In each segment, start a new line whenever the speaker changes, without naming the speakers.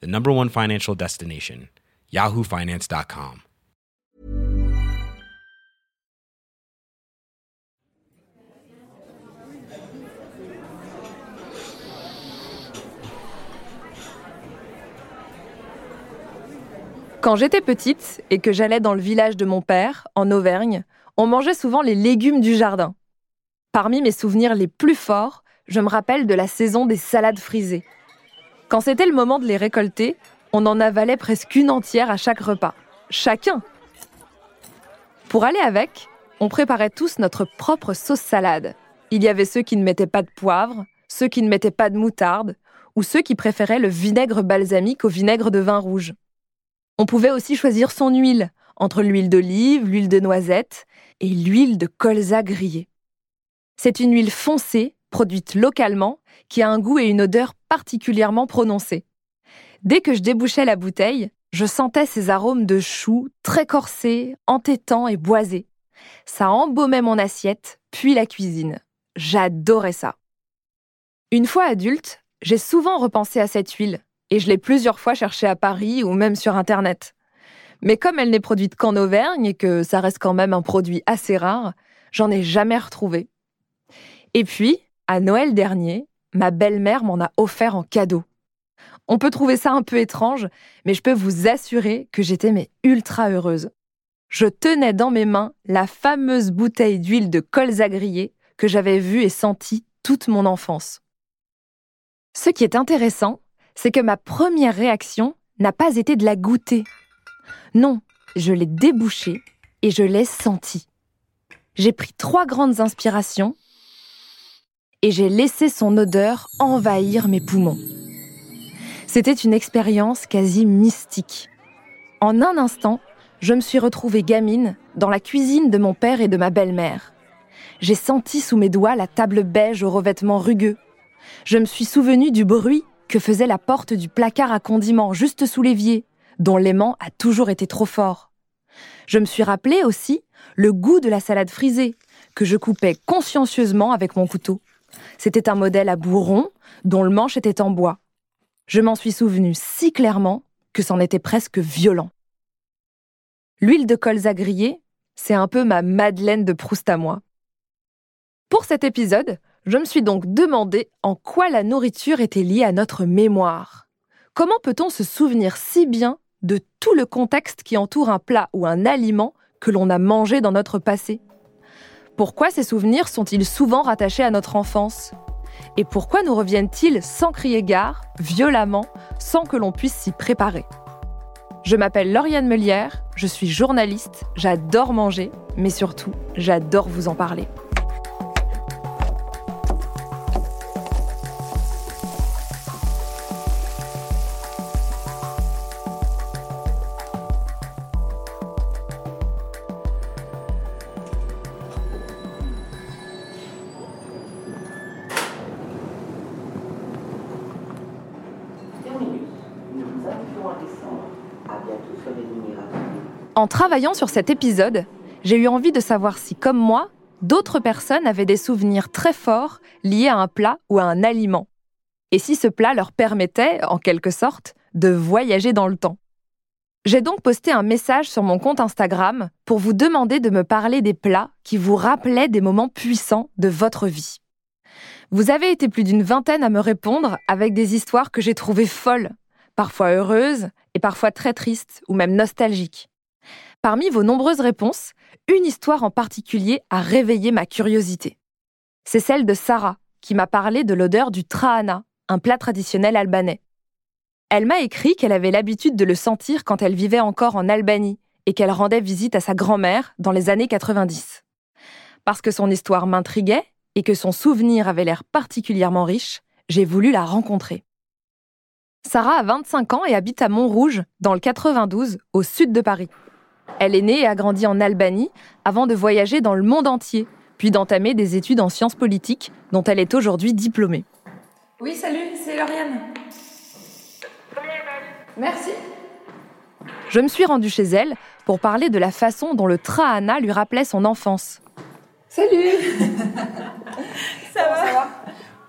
the number one financial destination, yahoofinance.com.
Quand j'étais petite et que j'allais dans le village de mon père, en Auvergne, on mangeait souvent les légumes du jardin. Parmi mes souvenirs les plus forts, je me rappelle de la saison des salades frisées. Quand c'était le moment de les récolter, on en avalait presque une entière à chaque repas. Chacun Pour aller avec, on préparait tous notre propre sauce salade. Il y avait ceux qui ne mettaient pas de poivre, ceux qui ne mettaient pas de moutarde, ou ceux qui préféraient le vinaigre balsamique au vinaigre de vin rouge. On pouvait aussi choisir son huile, entre l'huile d'olive, l'huile de noisette et l'huile de colza grillée. C'est une huile foncée, produite localement, qui a un goût et une odeur particulièrement prononcés. Dès que je débouchais la bouteille, je sentais ces arômes de choux très corsés, entêtants et boisés. Ça embaumait mon assiette, puis la cuisine. J'adorais ça. Une fois adulte, j'ai souvent repensé à cette huile, et je l'ai plusieurs fois cherchée à Paris ou même sur Internet. Mais comme elle n'est produite qu'en Auvergne et que ça reste quand même un produit assez rare, j'en ai jamais retrouvé. Et puis, à Noël dernier, ma belle-mère m'en a offert en cadeau. On peut trouver ça un peu étrange, mais je peux vous assurer que j'étais mais ultra heureuse. Je tenais dans mes mains la fameuse bouteille d'huile de colza grillée que j'avais vue et sentie toute mon enfance. Ce qui est intéressant, c'est que ma première réaction n'a pas été de la goûter. Non, je l'ai débouchée et je l'ai sentie. J'ai pris trois grandes inspirations et j'ai laissé son odeur envahir mes poumons. C'était une expérience quasi mystique. En un instant, je me suis retrouvée gamine dans la cuisine de mon père et de ma belle-mère. J'ai senti sous mes doigts la table beige aux revêtements rugueux. Je me suis souvenu du bruit que faisait la porte du placard à condiments juste sous l'évier, dont l'aimant a toujours été trop fort. Je me suis rappelé aussi le goût de la salade frisée, que je coupais consciencieusement avec mon couteau. C'était un modèle à bourron, dont le manche était en bois. Je m'en suis souvenu si clairement que c'en était presque violent. L'huile de colza grillée, c'est un peu ma Madeleine de Proust à moi. Pour cet épisode, je me suis donc demandé en quoi la nourriture était liée à notre mémoire. Comment peut-on se souvenir si bien de tout le contexte qui entoure un plat ou un aliment que l'on a mangé dans notre passé? Pourquoi ces souvenirs sont-ils souvent rattachés à notre enfance? Et pourquoi nous reviennent-ils sans crier gare, violemment, sans que l'on puisse s'y préparer? Je m'appelle Lauriane Melière, je suis journaliste, j'adore manger, mais surtout, j'adore vous en parler. Travaillant sur cet épisode, j'ai eu envie de savoir si, comme moi, d'autres personnes avaient des souvenirs très forts liés à un plat ou à un aliment. Et si ce plat leur permettait, en quelque sorte, de voyager dans le temps. J'ai donc posté un message sur mon compte Instagram pour vous demander de me parler des plats qui vous rappelaient des moments puissants de votre vie. Vous avez été plus d'une vingtaine à me répondre avec des histoires que j'ai trouvées folles, parfois heureuses et parfois très tristes ou même nostalgiques. Parmi vos nombreuses réponses, une histoire en particulier a réveillé ma curiosité. C'est celle de Sarah, qui m'a parlé de l'odeur du trahana, un plat traditionnel albanais. Elle m'a écrit qu'elle avait l'habitude de le sentir quand elle vivait encore en Albanie et qu'elle rendait visite à sa grand-mère dans les années 90. Parce que son histoire m'intriguait et que son souvenir avait l'air particulièrement riche, j'ai voulu la rencontrer. Sarah a 25 ans et habite à Montrouge, dans le 92, au sud de Paris. Elle est née et a grandi en Albanie avant de voyager dans le monde entier, puis d'entamer des études en sciences politiques dont elle est aujourd'hui diplômée.
Oui, salut, c'est Lauriane. Merci.
Je me suis rendue chez elle pour parler de la façon dont le Trahana lui rappelait son enfance.
Salut
ça, va ça va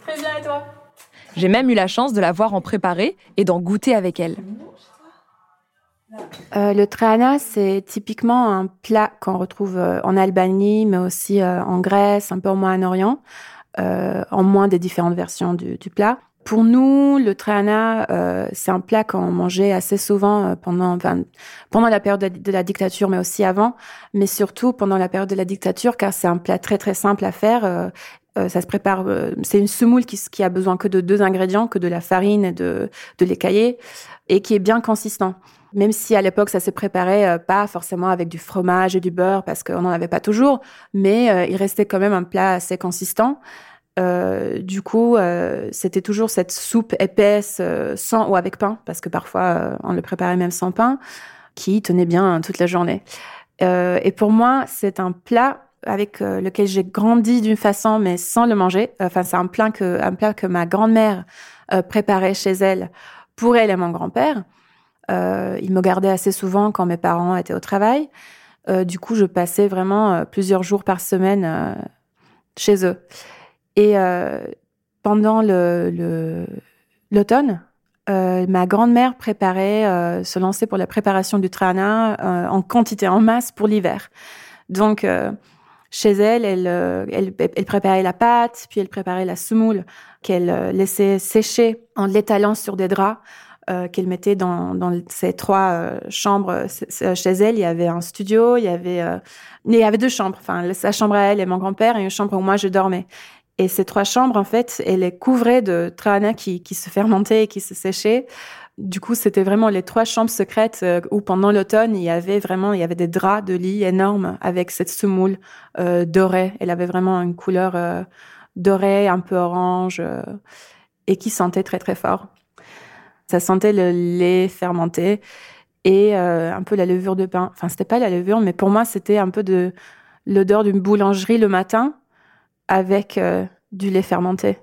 Très bien, et toi?
J'ai même eu la chance de la voir en préparer et d'en goûter avec elle.
Euh, le trahana, c'est typiquement un plat qu'on retrouve euh, en Albanie, mais aussi euh, en Grèce, un peu au Moyen-Orient, en moins des différentes versions du, du plat. Pour nous, le trahana, c'est un plat qu'on mangeait assez souvent pendant, pendant la période de, la dictature, mais aussi avant, mais surtout pendant la période de la dictature, car c'est un plat très très simple à faire. Ça se prépare, c'est une semoule qui, qui a besoin que de deux ingrédients, que de la farine et de, de l'écaillé, et qui est bien consistant même si à l'époque ça se préparait euh, pas forcément avec du fromage et du beurre parce qu'on n'en avait pas toujours, mais euh, il restait quand même un plat assez consistant. Euh, du coup, euh, c'était toujours cette soupe épaisse sans ou avec pain, parce que parfois on le préparait même sans pain, qui tenait bien toute la journée. et pour moi, c'est un plat avec lequel j'ai grandi d'une façon, mais sans le manger. Enfin, c'est un plat que ma grand-mère préparait chez elle pour elle et mon grand-père. Euh, il me gardait assez souvent quand mes parents étaient au travail. Euh, du coup, je passais vraiment euh, plusieurs jours par semaine euh, chez eux. Et euh, pendant l'automne, ma grand-mère préparait, se lançait pour la préparation du trana en quantité, en masse pour l'hiver. Donc, chez elle, elle, elle, elle, préparait la pâte, puis elle préparait la semoule qu'elle laissait sécher en l'étalant sur des draps euh, qu'elle mettait dans, dans ces trois euh, chambres chez elle. Il y avait un studio, il y avait, euh, il y avait deux chambres. Enfin, sa chambre à elle et mon grand-père et une chambre où moi je dormais. Et ces trois chambres, en fait, elle les couvrait de trahana qui, qui se fermentait et qui se séchait. Du coup, c'était vraiment les trois chambres secrètes où pendant l'automne, il y avait vraiment, il y avait des draps de lit énormes avec cette semoule euh, dorée. Elle avait vraiment une couleur euh, dorée, un peu orange, et qui sentait très très fort. Ça sentait le lait fermenté et euh, un peu la levure de pain. Enfin, c'était pas la levure, mais pour moi, c'était un peu de l'odeur d'une boulangerie le matin avec euh, du lait fermenté.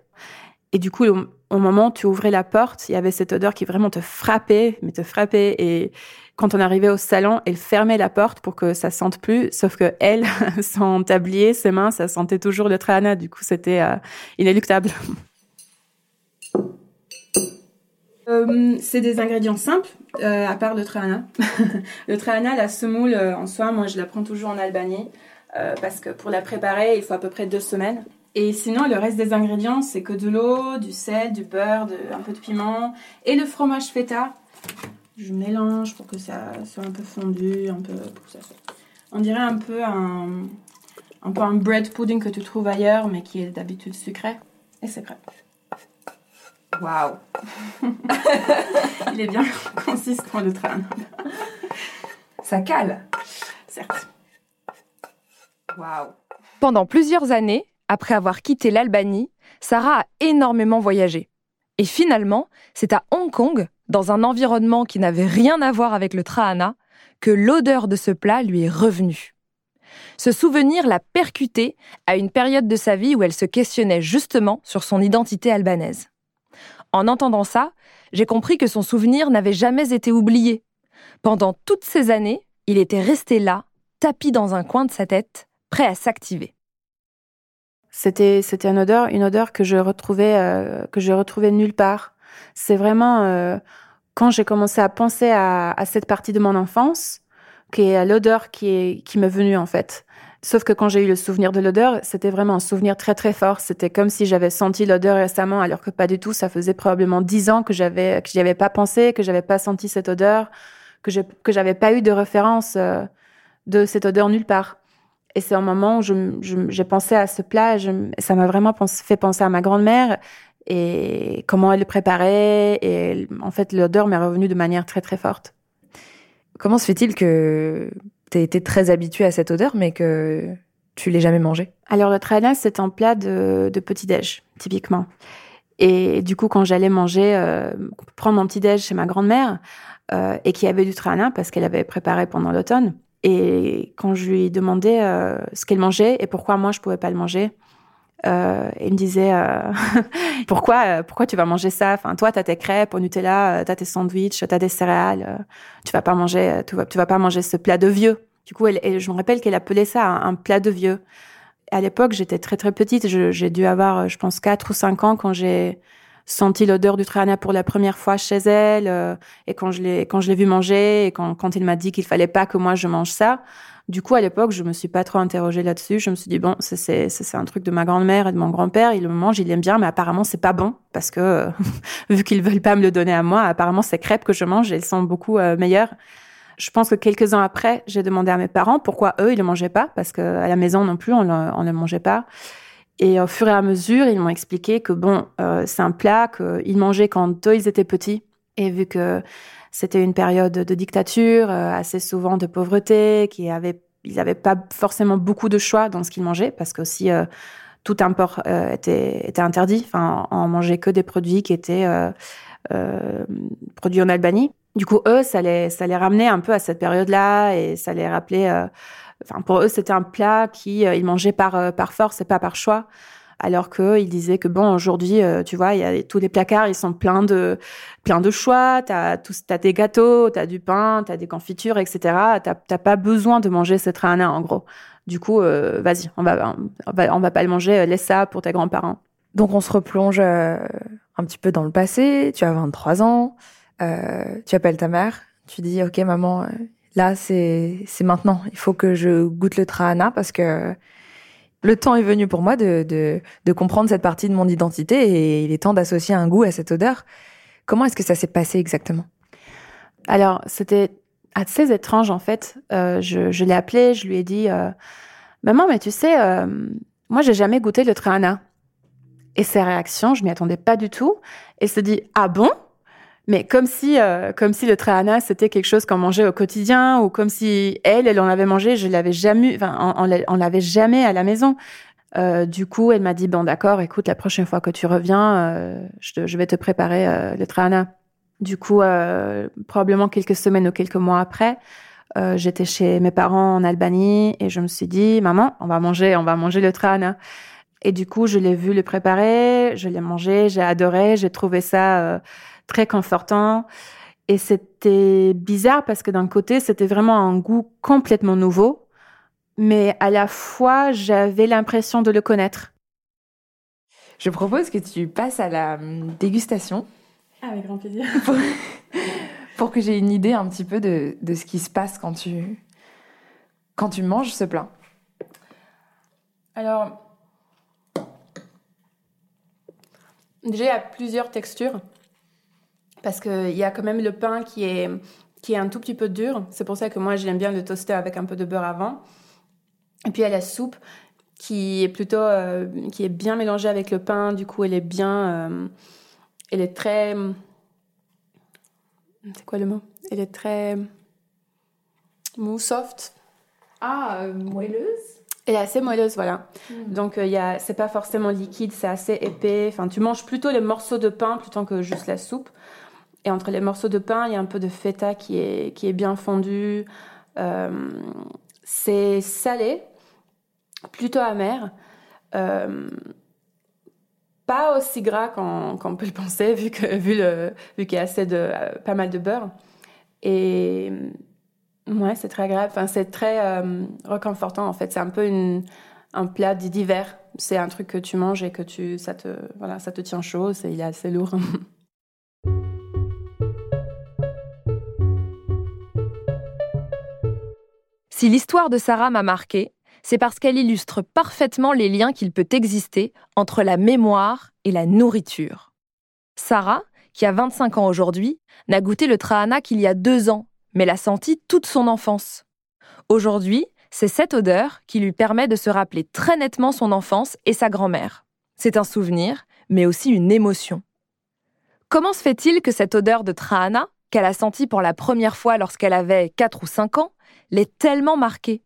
Et du coup, au, moment où tu ouvrais la porte, il y avait cette odeur qui vraiment te frappait, mais te frappait. Et quand on arrivait au salon, elle fermait la porte pour que ça sente plus. Sauf que elle, son tablier, ses mains, ça sentait toujours le trahana. Du coup, c'était euh, inéluctable.
Euh, c'est des ingrédients simples, euh, à part le trahana. le trahana, la semoule en soi, moi je la prends toujours en Albanie, parce que pour la préparer, il faut à peu près deux semaines. Et sinon, le reste des ingrédients, c'est que de l'eau, du sel, du beurre, un peu de piment et le fromage feta. Je mélange pour que ça soit un peu fondu, un peu pour ça. On dirait un peu un, un peu un bread pudding que tu trouves ailleurs, mais qui est d'habitude sucré. Et c'est prêt. Waouh Il est bien consistant le train.
Ça cale.
Certes.
Waouh
Pendant plusieurs années, après avoir quitté l'Albanie, Sarah a énormément voyagé. Et finalement, c'est à Hong Kong, dans un environnement qui n'avait rien à voir avec le trahana, que l'odeur de ce plat lui est revenue. Ce souvenir l'a percuté à une période de sa vie où elle se questionnait justement sur son identité albanaise. En entendant ça, j'ai compris que son souvenir n'avait jamais été oublié. Pendant toutes ces années, il était resté là, tapis dans un coin de sa tête, prêt à s'activer.
C'était c'était une odeur une odeur que je retrouvais euh, que je retrouvais nulle part. C'est vraiment euh, quand j'ai commencé à penser à, à, cette partie de mon enfance, qui est l'odeur qui est qui m'est venue en fait. Sauf que quand j'ai eu le souvenir de l'odeur, c'était vraiment un souvenir très très fort. C'était comme si j'avais senti l'odeur récemment, alors que pas du tout. Ça faisait probablement dix ans que j'avais que j'y avais pas pensé, que j'avais pas senti cette odeur, que je, que j'avais pas eu de référence euh, de cette odeur nulle part. Et c'est un moment où je, j'ai pensé à ce plat, ça m'a vraiment fait penser à ma grand-mère et comment elle le préparait. Et en fait, l'odeur m'est revenue de manière très très forte.
Comment se fait-il que tu été très habitué à cette odeur, mais que tu l'aies jamais mangé
Alors le trana, c'est un plat de, de petit-déj, typiquement. Et du coup, quand j'allais manger, euh, prendre mon petit déj chez ma grand-mère, euh, et qui avait du trana parce qu'elle avait préparé pendant l'automne, et quand je lui demandais euh, ce qu'elle mangeait et pourquoi moi je pouvais pas le manger, euh, il me disait euh, pourquoi euh, pourquoi tu vas manger ça? Enfin toi t'as tes crêpes au Nutella, euh, t'as tes sandwichs, t'as des céréales, euh, tu vas pas manger tu vas tu vas pas manger ce plat de vieux. Du coup elle, elle- je me rappelle qu'elle appelait ça un, plat de vieux. À l'époque j'étais très très petite, j'ai dû avoir je pense quatre ou cinq ans quand j'ai senti l'odeur du trana pour la première fois chez elle euh, et quand je l'ai quand je l'ai vu manger et quand quand il m'a dit qu'il fallait pas que moi je mange ça. Du coup, à l'époque, je me suis pas trop interrogée là-dessus. Je me suis dit bon, c'est c'est c'est un truc de ma grand-mère et de mon grand-père. Il le mange, il aime bien, mais apparemment c'est pas bon parce que euh, vu qu'ils veulent pas me le donner à moi, apparemment ces crêpes que je mange, elles sont beaucoup euh, meilleures. Je pense que quelques ans après, j'ai demandé à mes parents pourquoi eux ils le mangeaient pas parce que à la maison non plus on le, on le mangeait pas. Et au fur et à mesure, ils m'ont expliqué que bon, euh, c'est un plat qu'ils mangeaient quand eux ils étaient petits et vu que c'était une période de dictature, euh, assez souvent de pauvreté, qui avait, ils n'avaient pas forcément beaucoup de choix dans ce qu'ils mangeaient, parce que aussi euh, tout import était, interdit. Enfin, on mangeait que des produits qui étaient produits en Albanie. Du coup, eux, ça les ramenait un peu à cette période-là et ça les rappelait. Enfin, pour eux, c'était un plat qui euh, ils mangeaient par euh, par force et pas par choix. Alors que ils disaient que bon, aujourd'hui, euh, tu vois, y tous les placards, ils sont pleins de plein de choix. T'as tous, t'as des gâteaux, t'as du pain, t'as des confitures, etc. T'as, pas besoin de manger cette rana en gros. Du coup, vas-y, on va, on va, on va pas le manger. Laisse ça pour tes grands-parents.
Donc on se replonge un petit peu dans le passé. Tu as 23 ans. tu appelles ta mère. Tu dis ok maman, là c'est maintenant. Il faut que je goûte le trahana parce que le temps est venu pour moi de, de de comprendre cette partie de mon identité et il est temps d'associer un goût à cette odeur. Comment est-ce que ça s'est passé exactement?
Alors, c'était assez étrange en fait. Euh, je, je l'ai appelé, je lui ai dit euh, Maman, mais tu sais, euh, moi j'ai jamais goûté le trahana. Et ses réactions, je m'y attendais pas du tout. Et se dit Ah bon? Mais comme si, euh, comme si le trahana c'était quelque chose qu'on mangeait au quotidien, ou comme si elle, elle en avait mangé, je l'avais jamais, enfin, on, on l'a- on l'avait jamais à la maison. Euh, du coup, elle m'a dit bon, d'accord, écoute, la prochaine fois que tu reviens, euh, je, je vais te préparer euh, le trahana. Du coup, euh, probablement quelques semaines ou quelques mois après, euh, j'étais chez mes parents en Albanie et je me suis dit, maman, on va manger, on va manger le trahana. Et du coup, je l'ai vu le préparer, je l'ai mangé, j'ai adoré, j'ai trouvé ça très confortant. Et c'était bizarre parce que d'un côté, c'était vraiment un goût complètement nouveau, mais à la fois, j'avais l'impression de le connaître.
Je propose que tu passes à la hum, dégustation
Avec grand plaisir.
pour, pour que j'ai une idée un petit peu de, de ce qui se passe quand tu quand tu manges ce plat.
Alors, déjà, il y a plusieurs textures. Parce qu'il y a quand même le pain qui est, qui est un tout petit peu dur. C'est pour ça que moi, j'aime bien le toaster avec un peu de beurre avant. Et puis, il y a la soupe qui est plutôt... euh, qui est bien mélangée avec le pain. Du coup, elle est bien... euh, elle est très... C'est quoi le mot? Elle est très... mou, soft.
Ah, moelleuse?
Elle est assez moelleuse, voilà. Donc, il y a, c'est pas forcément liquide, c'est assez épais. Enfin, tu manges plutôt les morceaux de pain plutôt que juste la soupe. Et entre les morceaux de pain, il y a un peu de feta qui est, qui est bien fondu. Euh, c'est salé, plutôt amer. Euh, pas aussi gras qu'on, peut le penser, vu, que, vu, vu qu'il y a assez de, euh, pas mal de beurre. Et ouais, c'est très agréable. Enfin, c'est très réconfortant, en fait. C'est un peu un plat d'hiver. C'est un truc que tu manges et que tu, ça, te, voilà, ça te tient chaud. Il est assez lourd.
Si l'histoire de Sarah m'a marqué, c'est parce qu'elle illustre parfaitement les liens qu'il peut exister entre la mémoire et la nourriture. Sarah, qui a 25 ans aujourd'hui, n'a goûté le trahana qu'il y a deux ans, mais l'a senti toute son enfance. Aujourd'hui, c'est cette odeur qui lui permet de se rappeler très nettement son enfance et sa grand-mère. C'est un souvenir, mais aussi une émotion. Comment se fait-il que cette odeur de trahana, qu'elle a sentie pour la première fois lorsqu'elle avait 4 ou 5 ans, l'ait tellement marquée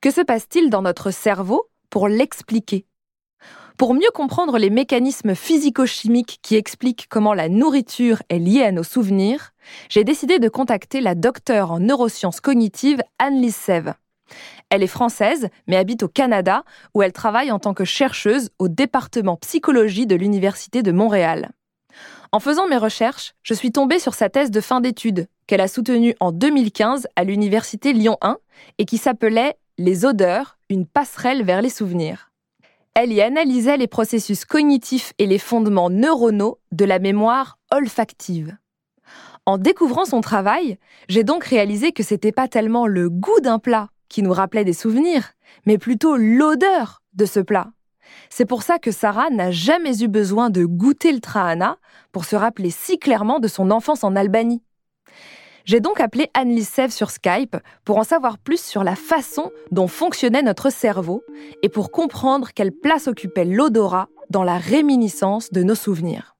Que se passe-t-il dans notre cerveau pour l'expliquer? Pour mieux comprendre les mécanismes physico-chimiques qui expliquent comment la nourriture est liée à nos souvenirs, j'ai décidé de contacter la docteure en neurosciences cognitives Anne-Lise. Elle est française, mais habite au Canada, où elle travaille en tant que chercheuse au département psychologie de l'Université de Montréal. En faisant mes recherches, je suis tombée sur sa thèse de fin d'études, qu'elle a soutenue en 2015 à l'Université Lyon 1 et qui s'appelait Les odeurs, une passerelle vers les souvenirs. Elle y analysait les processus cognitifs et les fondements neuronaux de la mémoire olfactive. En découvrant son travail, j'ai donc réalisé que c'était pas tellement le goût d'un plat qui nous rappelait des souvenirs, mais plutôt l'odeur de ce plat. C'est pour ça que Sarah n'a jamais eu besoin de goûter le trahana pour se rappeler si clairement de son enfance en Albanie. J'ai donc appelé Anne-Lise sur Skype pour en savoir plus sur la façon dont fonctionnait notre cerveau et pour comprendre quelle place occupait l'odorat dans la réminiscence de nos souvenirs.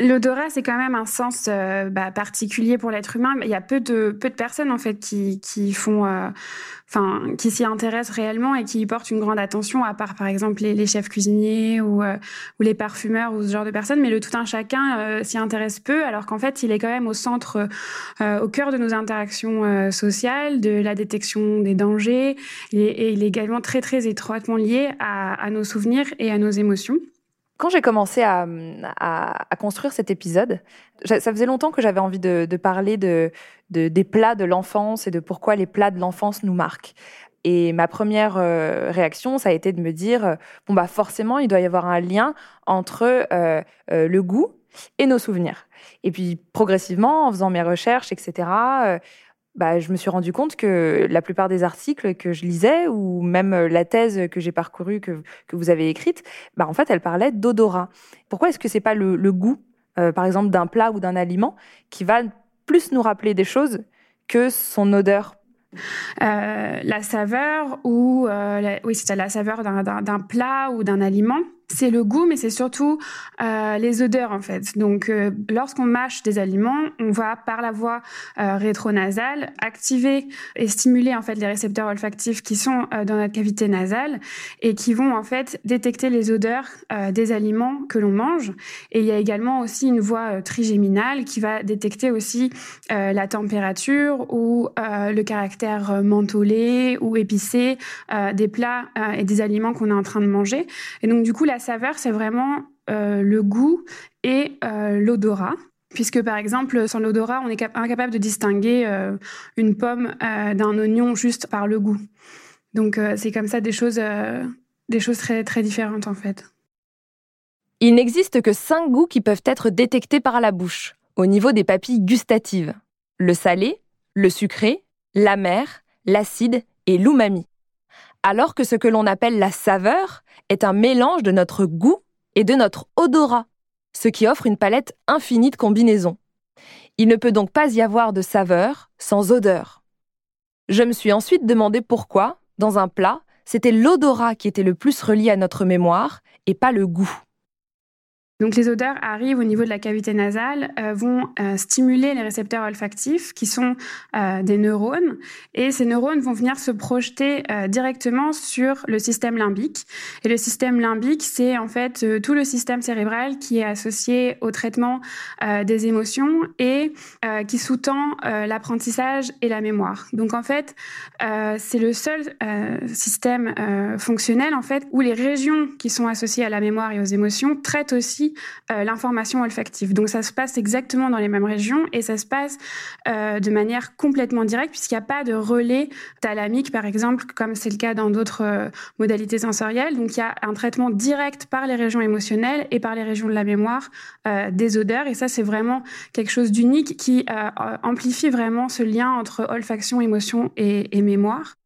L'odorat, c'est quand même un sens euh, bah, particulier pour l'être humain. Il y a peu de peu de personnes en fait qui qui font, euh, enfin, qui s'y intéressent réellement et qui y portent une grande attention, à part par exemple les, chefs cuisiniers ou euh, ou les parfumeurs ou ce genre de personnes. Mais le tout un chacun s'y intéresse peu, alors qu'en fait, il est quand même au centre, au cœur de nos interactions sociales, de la détection des dangers, et, et, il est également très très étroitement lié à, à nos souvenirs et à nos émotions.
Quand j'ai commencé à, construire cet épisode, ça faisait longtemps que j'avais envie de, parler de, des plats de l'enfance et de pourquoi les plats de l'enfance nous marquent. Et ma première euh, réaction, ça a été de me dire, euh, bon bah forcément, il doit y avoir un lien entre euh, le goût et nos souvenirs. Et puis progressivement, en faisant mes recherches, etc., bah, je me suis rendu compte que la plupart des articles que je lisais, ou même euh, la thèse que j'ai parcourue, que, que, vous avez écrite, bah, en fait, elle parlait d'odorat. Pourquoi est-ce que c'est pas le, goût, euh, par exemple, d'un plat ou d'un aliment, qui va plus nous rappeler des choses que son odeur?
Euh, la saveur ou oui c'est la saveur d'un plat ou d'un aliment c'est le goût, mais c'est surtout euh, les odeurs en fait. Donc, euh, lorsqu'on mâche des aliments, on va par la voie euh, rétronasale activer et stimuler en fait les récepteurs olfactifs qui sont euh, dans notre cavité nasale et qui vont en fait détecter les odeurs des aliments que l'on mange. Et il y a également aussi une voie trigéminale qui va détecter aussi la température ou le caractère mentholé ou épicé des plats et des aliments qu'on est en train de manger. Et donc, du coup, la saveur, c'est vraiment euh, le goût et euh, l'odorat. Puisque par exemple, sans l'odorat, on est incapable de distinguer euh, une pomme d'un oignon juste par le goût. Donc c'est comme ça des choses, très différentes en fait.
Il n'existe que cinq goûts qui peuvent être détectés par la bouche, au niveau des papilles gustatives. Le salé, le sucré, l'amer, l'acide et l'umami alors que ce que l'on appelle la saveur est un mélange de notre goût et de notre odorat, ce qui offre une palette infinie de combinaisons. Il ne peut donc pas y avoir de saveur sans odeur. Je me suis ensuite demandé pourquoi, dans un plat, c'était l'odorat qui était le plus relié à notre mémoire et pas le goût.
Donc les odeurs arrivent au niveau de la cavité nasale, euh, vont euh, stimuler les récepteurs olfactifs qui sont euh, des neurones et ces neurones vont venir se projeter directement sur le système limbique. Et le système limbique, c'est en fait tout le système cérébral qui est associé au traitement des émotions et qui sous-tend l'apprentissage et la mémoire. Donc en fait, c'est le seul système fonctionnel en fait où les régions qui sont associées à la mémoire et aux émotions traitent euh, l'information olfactive. Donc ça se passe exactement dans les mêmes régions et ça se passe euh, de manière complètement directe puisqu'il n'y a pas de relais thalamique par exemple comme c'est le cas dans d'autres euh, modalités sensorielles. Donc il y a un traitement direct par les régions émotionnelles et par les régions de la mémoire des odeurs et ça c'est vraiment quelque chose d'unique qui amplifie vraiment ce lien entre olfaction, émotion et, et mémoire.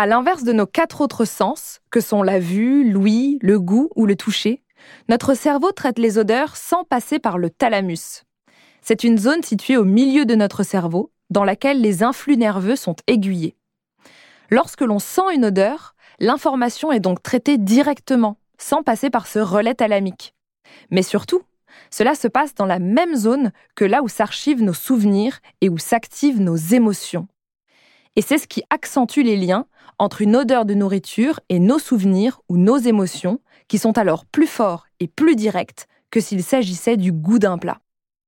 À l'inverse de nos quatre autres sens, que sont la vue, l'ouïe, le goût ou le toucher, notre cerveau traite les odeurs sans passer par le thalamus. C'est une zone située au milieu de notre cerveau, dans laquelle les influx nerveux sont aiguillés. Lorsque l'on sent une odeur, l'information est donc traitée directement, sans passer par ce relais thalamique. Mais surtout, cela se passe dans la même zone que là où s'archivent nos souvenirs et où s'activent nos émotions. Et c'est ce qui accentue les liens entre une odeur de nourriture et nos souvenirs ou nos émotions, qui sont alors plus forts et plus directs que s'il s'agissait du goût d'un plat.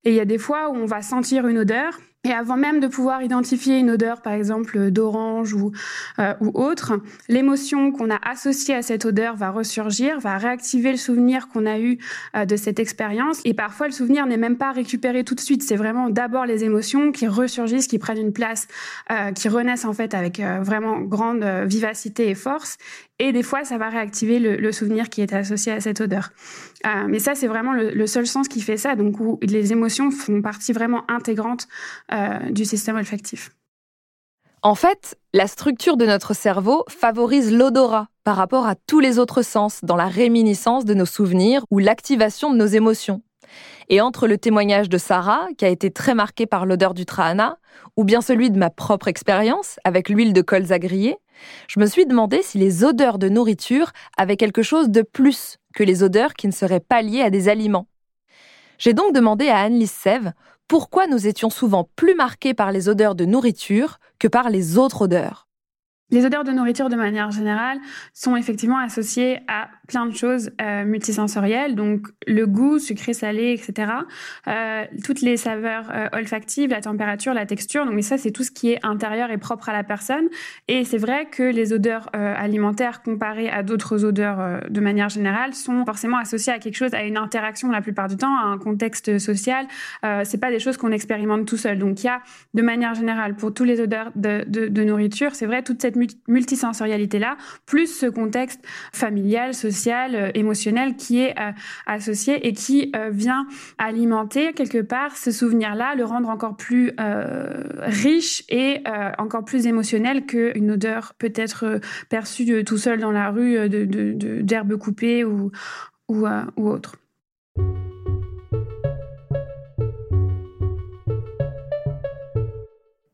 Et il y a des fois où on va sentir une odeur et avant même de pouvoir identifier une odeur, par exemple d'orange ou, euh, ou autre, l'émotion qu'on a associée à cette odeur va ressurgir, va réactiver le souvenir qu'on a eu euh, de cette expérience. Et parfois, le souvenir n'est même pas récupéré tout de suite. C'est vraiment d'abord les émotions qui ressurgissent, qui prennent une place, euh, qui renaissent en fait avec vraiment grande vivacité et force. Et des fois, ça va réactiver le, souvenir qui est associé à cette odeur. mais ça, c'est vraiment le, le, seul sens qui fait ça. Donc, où les émotions font partie vraiment intégrante euh, du système olfactif.
En fait, la structure de notre cerveau favorise l'odorat par rapport à tous les autres sens dans la réminiscence de nos souvenirs ou l'activation de nos émotions. Et entre le témoignage de Sarah, qui a été très marqué par l'odeur du trahana, ou bien celui de ma propre expérience avec l'huile de colza grillée, je me suis demandé si les odeurs de nourriture avaient quelque chose de plus que les odeurs qui ne seraient pas liées à des aliments. J'ai donc demandé à Anne-Lise Sève pourquoi nous étions souvent plus marqués par les odeurs de nourriture que par les autres odeurs.
Les odeurs de nourriture, de manière générale, sont effectivement associées à plein de choses euh, multisensorielles, donc le goût, sucré, salé, etc. Euh, toutes les saveurs euh, olfactives, la température, la texture. Donc, ça, c'est tout ce qui est intérieur et propre à la personne. Et c'est vrai que les odeurs euh, alimentaires comparées à d'autres odeurs de manière générale sont forcément associées à quelque chose, à une interaction la plupart du temps, à un contexte social. C'est pas des choses qu'on expérimente tout seul. Donc, il y a, de manière générale, pour tous les odeurs de, nourriture, c'est vrai, toute cette multisensorialité-là, plus ce contexte familial, social, euh, émotionnel qui est euh, associé et qui euh, vient alimenter quelque part ce souvenir-là, le rendre encore plus riche et encore plus émotionnel qu'une odeur peut-être perçue tout seul dans la rue d'herbes de, coupées ou, ou, autre.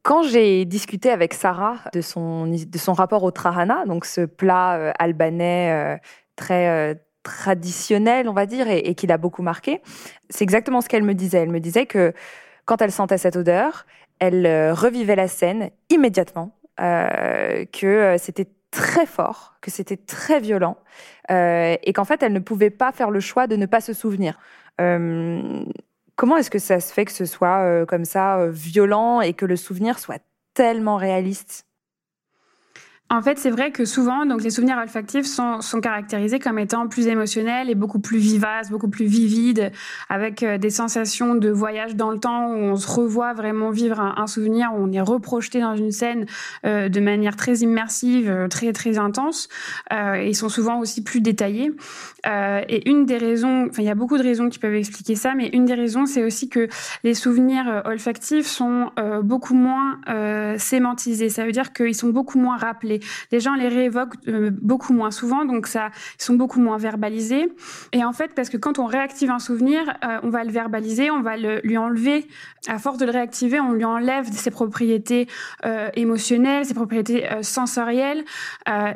Quand j'ai discuté avec Sarah de son, de son rapport au trahana, donc ce plat albanais très euh, traditionnel, on va dire, et, et qui l'a beaucoup marqué, c'est exactement ce qu'elle me disait. Elle me disait que quand elle sentait cette odeur, elle euh, revivait la scène immédiatement, euh, que c'était très fort, que c'était très violent, et qu'en fait, elle ne pouvait pas faire le choix de ne pas se souvenir. Comment est-ce que ça se fait que ce soit euh, comme ça euh, violent et que le souvenir soit tellement réaliste?
En fait, c'est vrai que souvent, donc les souvenirs olfactifs sont, caractérisés comme étant plus émotionnels et beaucoup plus vivaces, beaucoup plus vivides, avec euh, des sensations de voyage dans le temps où on se revoit vraiment vivre un, souvenir, où on est reprojeté dans une scène euh, de manière très immersive, euh, très très intense. Ils sont souvent aussi plus détaillés. Et une des raisons, enfin il y a beaucoup de raisons qui peuvent expliquer ça, mais une des raisons, c'est aussi que les souvenirs olfactifs sont beaucoup moins sémantisés. Ça veut dire qu'ils sont beaucoup moins rappelés les gens les réévoquent euh, beaucoup moins souvent, donc ça, ils sont beaucoup moins verbalisés. Et en fait, parce que quand on réactive un souvenir, euh, on va le verbaliser, on va le, lui enlever. À force de le réactiver, on lui enlève ses propriétés euh, émotionnelles, ses propriétés sensorielles,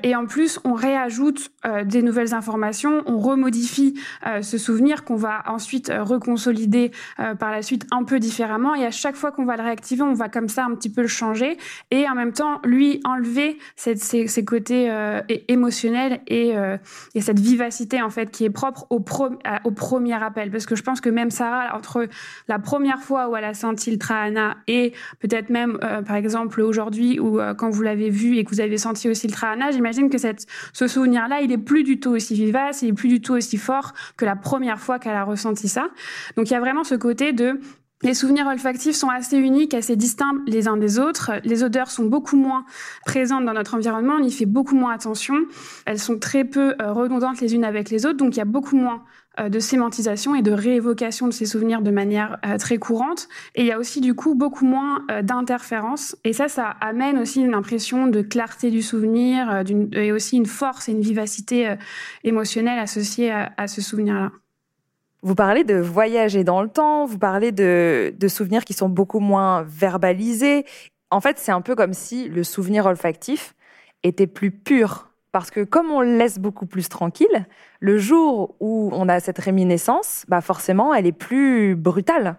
et en plus, on réajoute des nouvelles informations, on remodifie ce souvenir qu'on va ensuite reconsolider par la suite un peu différemment. Et à chaque fois qu'on va le réactiver, on va comme ça un petit peu le changer, et en même temps lui enlever cette ces, côtés euh, émotionnels et, euh, et, cette vivacité en fait qui est propre au, premier appel. Parce que je pense que même Sarah, entre la première fois où elle a senti le trahana et peut-être même euh, par exemple aujourd'hui ou quand vous l'avez vu et que vous avez senti aussi le trahana, j'imagine que ce souvenir-là, il est plus du tout aussi vivace, il est plus du tout aussi fort que la première fois qu'elle a ressenti ça. Donc il y a vraiment ce côté de les souvenirs olfactifs sont assez uniques, assez distincts les uns des autres. Les odeurs sont beaucoup moins présentes dans notre environnement, on y fait beaucoup moins attention. Elles sont très peu euh, redondantes les unes avec les autres, donc il y a beaucoup moins euh, de sémantisation et de réévocation de ces souvenirs de manière euh, très courante. Et il y a aussi du coup beaucoup moins d'interférences. Et ça, ça amène aussi une impression de clarté du souvenir et aussi une force et une vivacité émotionnelle associée à, à ce souvenir-là.
Vous parlez de voyager dans le temps, vous parlez de, souvenirs qui sont beaucoup moins verbalisés. En fait, c'est un peu comme si le souvenir olfactif était plus pur. Parce que comme on le laisse beaucoup plus tranquille, le jour où on a cette réminiscence, bah forcément, elle est plus brutale.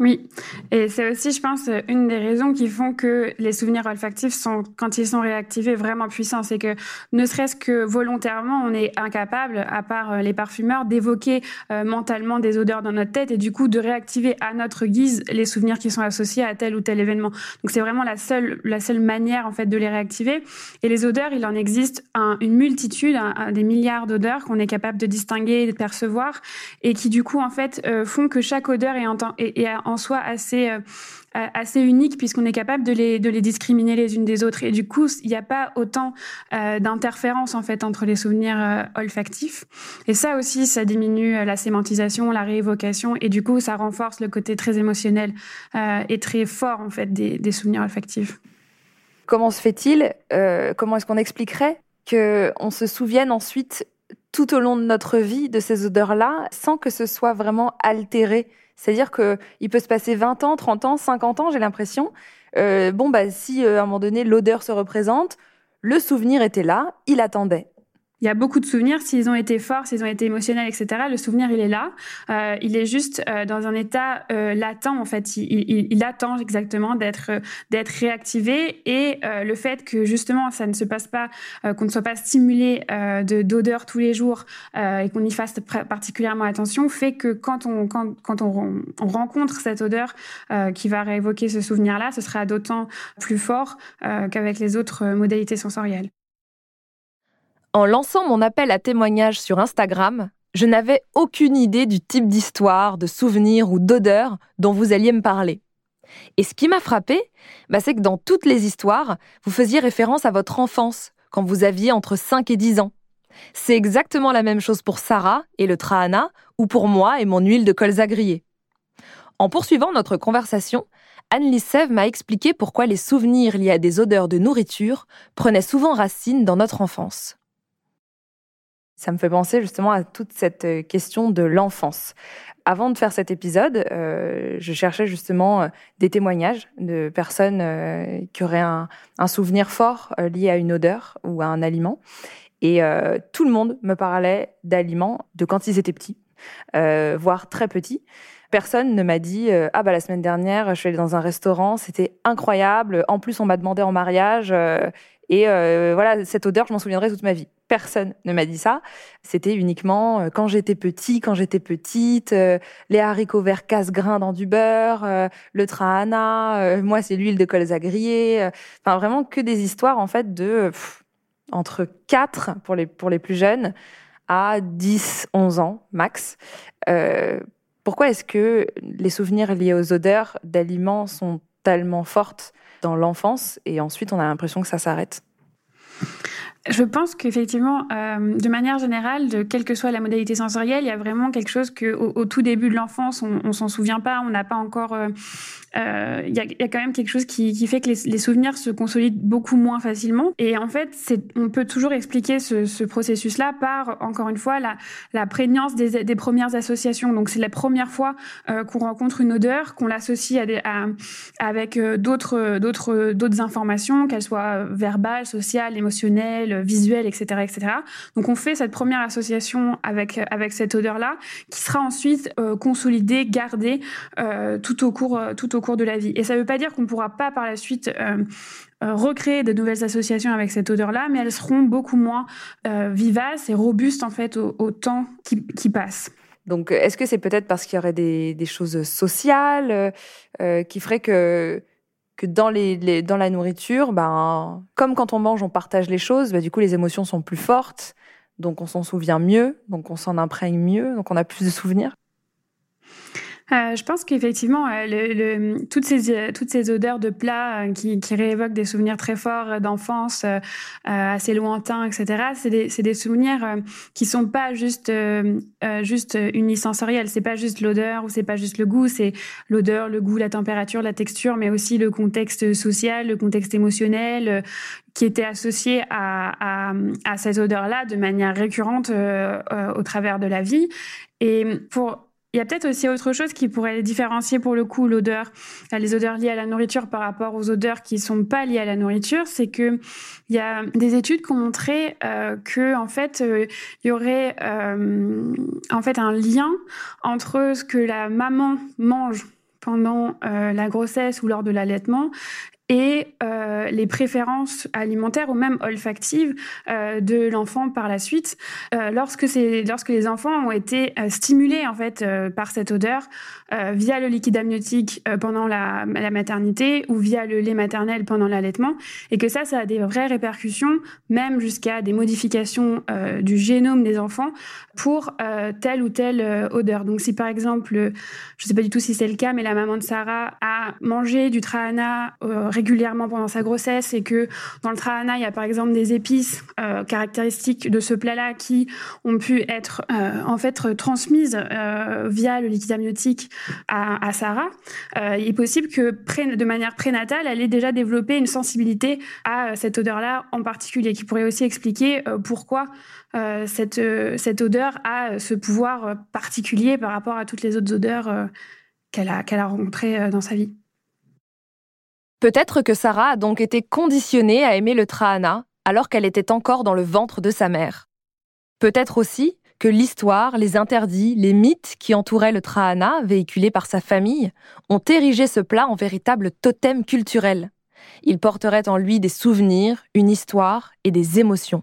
Oui, et c'est aussi, je pense, une des raisons qui font que les souvenirs olfactifs sont, quand ils sont réactivés, vraiment puissants. C'est que, ne serait-ce que volontairement, on est incapable, à part euh, les parfumeurs, d'évoquer euh, mentalement des odeurs dans notre tête et du coup de réactiver à notre guise les souvenirs qui sont associés à tel ou tel événement. Donc c'est vraiment la seule, la seule manière en fait de les réactiver. Et les odeurs, il en existe une multitude, des milliards d'odeurs qu'on est capable de distinguer, de percevoir, et qui du coup en fait euh, font que chaque odeur est, en, est, est en soi assez, euh, assez unique puisqu'on est capable de les, de les discriminer les unes des autres. Et du coup, il n'y a pas autant euh, d'interférences en fait entre les souvenirs euh, olfactifs. Et ça aussi, ça diminue la sémantisation, la réévocation, et du coup, ça renforce le côté très émotionnel et très fort en fait des, des souvenirs olfactifs.
Comment se fait-il Comment est-ce qu'on expliquerait qu'on se souvienne ensuite tout au long de notre vie de ces odeurs-là sans que ce soit vraiment altéré c'est-à-dire qu'il peut se passer 20 ans, 30 ans, 50 ans, j'ai l'impression. Euh, bon, bah, si euh, à un moment donné l'odeur se représente, le souvenir était là, il attendait
il y a beaucoup de souvenirs. S'ils ont été forts, s'ils ont été émotionnels, etc., le souvenir, il est là. Euh, il est juste euh, dans un état euh, latent, en fait. Il, attend exactement d'être réactivé. Et le fait que, justement, ça ne se passe pas, qu'on ne soit pas stimulé d'odeur tous les jours et qu'on y fasse particulièrement attention, fait que quand on, quand, quand on, on rencontre cette odeur qui va réévoquer ce souvenir-là, ce sera d'autant plus fort qu'avec les autres modalités sensorielles.
En lançant mon appel à témoignages sur Instagram, je n'avais aucune idée du type d'histoire, de souvenir ou d'odeur dont vous alliez me parler. Et ce qui m'a frappé, bah, c'est que dans toutes les histoires, vous faisiez référence à votre enfance, quand vous aviez entre 5 et 10 ans. C'est exactement la même chose pour Sarah et le Trahana, ou pour moi et mon huile de colza grillée. En poursuivant notre conversation, Anne Sev m'a expliqué pourquoi les souvenirs liés à des odeurs de nourriture prenaient souvent racine dans notre enfance. Ça me fait penser justement à toute cette euh, question de l'enfance. Avant de faire cet épisode, euh, je cherchais justement euh, des témoignages de personnes qui auraient un, souvenir fort lié à une odeur ou à un aliment. Et tout le monde me parlait d'aliments de quand ils étaient petits, voire très petits. Personne ne m'a dit ah bah la semaine dernière je suis allée dans un restaurant c'était incroyable en plus on m'a demandé en mariage et voilà cette odeur je m'en souviendrai toute ma vie personne ne m'a dit ça. C'était uniquement euh, quand j'étais petit, quand j'étais petite, euh, les haricots verts casse-grains dans du beurre, euh, le trahana, moi c'est l'huile de colza grillée. Enfin vraiment que des histoires en fait de entre 4 pour les pour les plus jeunes à 10, 11 ans max. pourquoi est-ce que les souvenirs liés aux odeurs d'aliments sont tellement fortes dans l'enfance et ensuite on a l'impression que ça s'arrête
je pense qu'effectivement, euh, de manière générale, de quelle que soit la modalité sensorielle, il y a vraiment quelque chose que au, tout début de l'enfance, on, on s'en souvient pas, on n'a pas encore. Euh, euh, il y, a, quand même quelque chose qui, fait que les, souvenirs se consolident beaucoup moins facilement. Et en fait, on peut toujours expliquer ce, ce processus-là par, encore une fois, la, prégnance des, premières associations. Donc, c'est la première fois euh, qu'on rencontre une odeur, qu'on l'associe à avec euh, d'autres informations, qu'elles soient verbales, sociales, émotionnelles visuel, etc., etc. Donc on fait cette première association avec avec cette odeur-là, qui sera ensuite euh, consolidée, gardée euh, tout au cours euh, tout au cours de la vie. Et ça ne veut pas dire qu'on ne pourra pas par la suite recréer de nouvelles associations avec cette odeur-là, mais elles seront beaucoup moins vivaces et robustes en fait au, temps qui, qui passe.
Donc, est-ce que c'est peut-être parce qu'il y aurait des, des choses sociales qui feraient que que dans, les, dans la nourriture, ben, comme quand on mange, on partage les choses, ben, du coup, les émotions sont plus fortes, donc on s'en souvient mieux, donc on s'en imprègne mieux, donc on a plus de souvenirs.
Euh, je pense qu'effectivement, euh, le, le, toutes, ces, euh, toutes ces odeurs de plats qui, qui réévoquent des souvenirs très forts d'enfance, assez lointains, etc., c'est des, des, souvenirs qui sont pas juste, juste unisensoriels. C'est pas juste l'odeur ou c'est pas juste le goût, c'est l'odeur, le goût, la température, la texture, mais aussi le contexte social, le contexte émotionnel, qui était associé à, à, à cette odeur-là de manière récurrente euh, au travers de la vie. Et pour il y a peut-être aussi autre chose qui pourrait différencier pour le coup l'odeur, euh, les odeurs liées à la nourriture par rapport aux odeurs qui sont pas liées à la nourriture, c'est que il y a des études qui ont montré euh, que en fait euh, il y aurait euh, en fait un lien entre ce que la maman mange pendant la grossesse ou lors de l'allaitement et euh, les préférences alimentaires ou même olfactives euh, de l'enfant par la suite. Euh, lorsque, lorsque les enfants ont été stimulés en fait par cette odeur euh, via le liquide amniotique pendant la, la, maternité ou via le lait maternel pendant l'allaitement, et que ça, ça a des vraies répercussions, même jusqu'à des modifications du génome des enfants pour telle ou telle odeur. Donc si par exemple, je ne sais pas du tout si c'est le cas, mais la maman de Sarah a mangé du trahana régulièrement pendant sa grossesse et que dans le trahana, il y a par exemple des épices euh, caractéristiques de ce plat-là qui ont pu être euh, en fait transmises euh, via le liquide amniotique à, Sarah, euh, il est possible que de manière prénatale, elle ait déjà développé une sensibilité à cette odeur-là en particulier, qui pourrait aussi expliquer pourquoi cette, cette odeur a ce pouvoir particulier par rapport à toutes les autres odeurs qu'elle a, qu'elle a rencontrées dans sa vie.
Peut-être que Sarah a donc été conditionnée à aimer le Trahana alors qu'elle était encore dans le ventre de sa mère. Peut-être aussi l'histoire, les interdits, les mythes qui entouraient le Trahana, véhiculés par sa famille, ont érigé ce plat en véritable totem culturel. Il porterait en lui des souvenirs, une histoire et des émotions.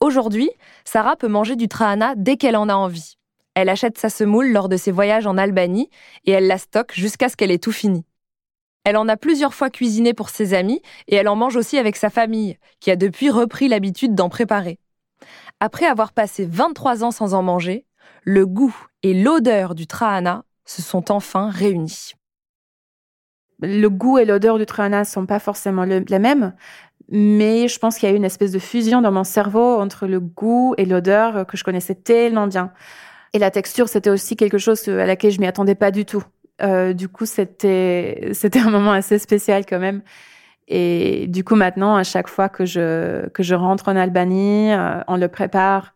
Aujourd'hui, Sarah peut manger du Trahana dès qu'elle en a envie. Elle achète sa semoule lors de ses voyages en Albanie et elle la stocke jusqu'à ce qu'elle ait tout fini. Elle en a plusieurs fois cuisiné pour ses amis et elle en mange aussi avec sa famille, qui a depuis repris l'habitude d'en préparer. Après avoir passé 23 ans sans en manger, le goût et l'odeur du trahana se sont enfin réunis.
Le goût et l'odeur du trahana sont pas forcément les mêmes, mais je pense qu'il y a eu une espèce de fusion dans mon cerveau entre le goût et l'odeur que je connaissais tellement bien. Et la texture, c'était aussi quelque chose à laquelle je m'y attendais pas du tout. Euh, du coup, c'était c'était un moment assez spécial quand même. Et du coup, maintenant, à chaque fois que je que je rentre en Albanie, euh, on le prépare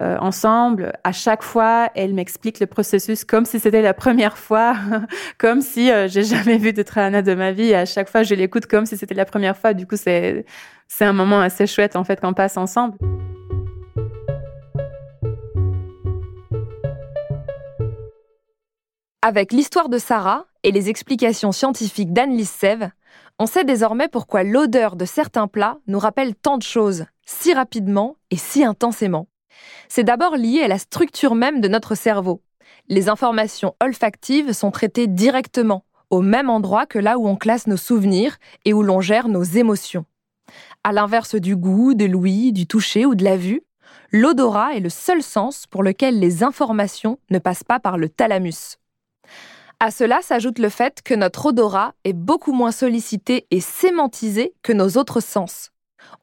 euh, ensemble. À chaque fois, elle m'explique le processus comme si c'était la première fois, comme si euh, j'ai jamais vu de Trahana de ma vie. À chaque fois, je l'écoute comme si c'était la première fois. Du coup, c'est c'est un moment assez chouette en fait qu'on passe ensemble.
Avec l'histoire de Sarah et les explications scientifiques d'Anne-Lise Sève, on sait désormais pourquoi l'odeur de certains plats nous rappelle tant de choses, si rapidement et si intensément. C'est d'abord lié à la structure même de notre cerveau. Les informations olfactives sont traitées directement, au même endroit que là où on classe nos souvenirs et où l'on gère nos émotions. À l'inverse du goût, de l'ouïe, du toucher ou de la vue, l'odorat est le seul sens pour lequel les informations ne passent pas par le thalamus. À cela s'ajoute le fait que notre odorat est beaucoup moins sollicité et sémantisé que nos autres sens.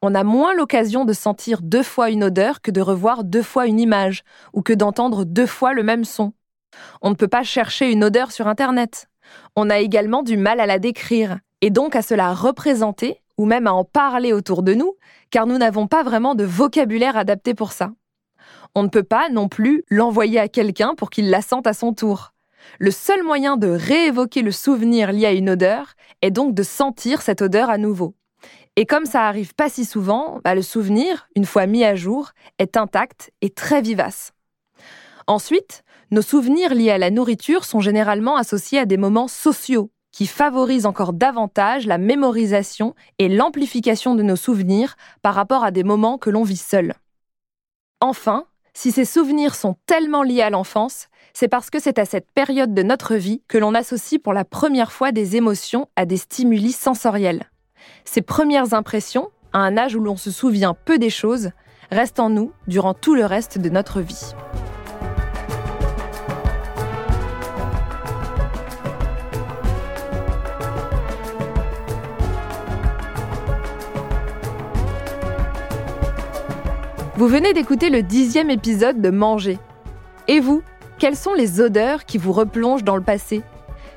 On a moins l'occasion de sentir deux fois une odeur que de revoir deux fois une image ou que d'entendre deux fois le même son. On ne peut pas chercher une odeur sur Internet. On a également du mal à la décrire et donc à se la représenter ou même à en parler autour de nous, car nous n'avons pas vraiment de vocabulaire adapté pour ça. On ne peut pas non plus l'envoyer à quelqu'un pour qu'il la sente à son tour. Le seul moyen de réévoquer le souvenir lié à une odeur est donc de sentir cette odeur à nouveau. Et comme ça arrive pas si souvent, bah, le souvenir, une fois mis à jour, est intact et très vivace. Ensuite, nos souvenirs liés à la nourriture sont généralement associés à des moments sociaux qui favorisent encore davantage la mémorisation et l'amplification de nos souvenirs par rapport à des moments que l'on vit seul. Enfin, si ces souvenirs sont tellement liés à l'enfance, c'est parce que c'est à cette période de notre vie que l'on associe pour la première fois des émotions à des stimuli sensoriels. Ces premières impressions, à un âge où l'on se souvient peu des choses, restent en nous durant tout le reste de notre vie. Vous venez d'écouter le dixième épisode de Manger. Et vous, quelles sont les odeurs qui vous replongent dans le passé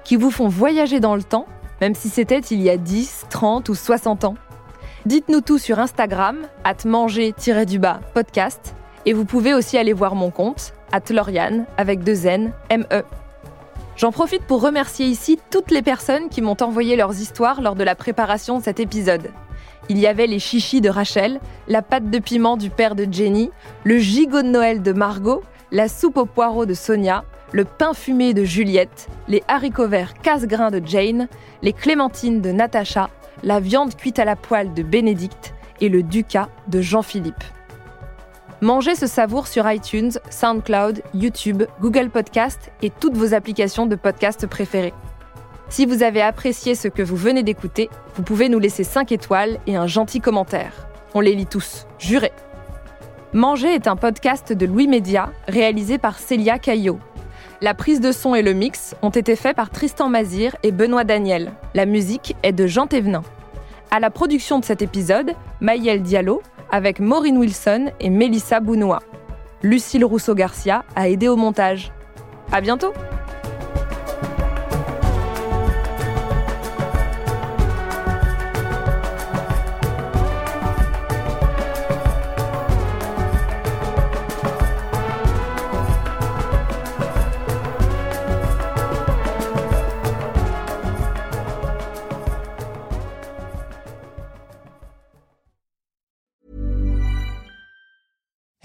Qui vous font voyager dans le temps, même si c'était il y a 10, 30 ou 60 ans? Dites-nous tout sur Instagram, at manger-du-bas podcast. Et vous pouvez aussi aller voir mon compte, at Lauriane, avec deux N, M-E. J'en profite pour remercier ici toutes les personnes qui m'ont envoyé leurs histoires lors de la préparation de cet épisode. Il y avait les chichis de Rachel, la pâte de piment du père de Jenny, le gigot de Noël de Margot, la soupe aux poireaux de Sonia, le pain fumé de Juliette, les haricots verts casse-grains de Jane, les clémentines de Natacha, la viande cuite à la poêle de Bénédicte et le ducat de Jean-Philippe. Mangez ce savour sur iTunes, SoundCloud, YouTube, Google Podcast et toutes vos applications de podcast préférées. Si vous avez apprécié ce que vous venez d'écouter, vous pouvez nous laisser 5 étoiles et un gentil commentaire. On les lit tous, juré. Manger est un podcast de Louis Média réalisé par Célia Caillot. La prise de son et le mix ont été faits par Tristan Mazir et Benoît Daniel. La musique est de Jean Thévenin. À la production de cet épisode, Maëlle Diallo, avec Maureen Wilson et Mélissa Bounois. Lucille Rousseau-Garcia a aidé au montage. À bientôt!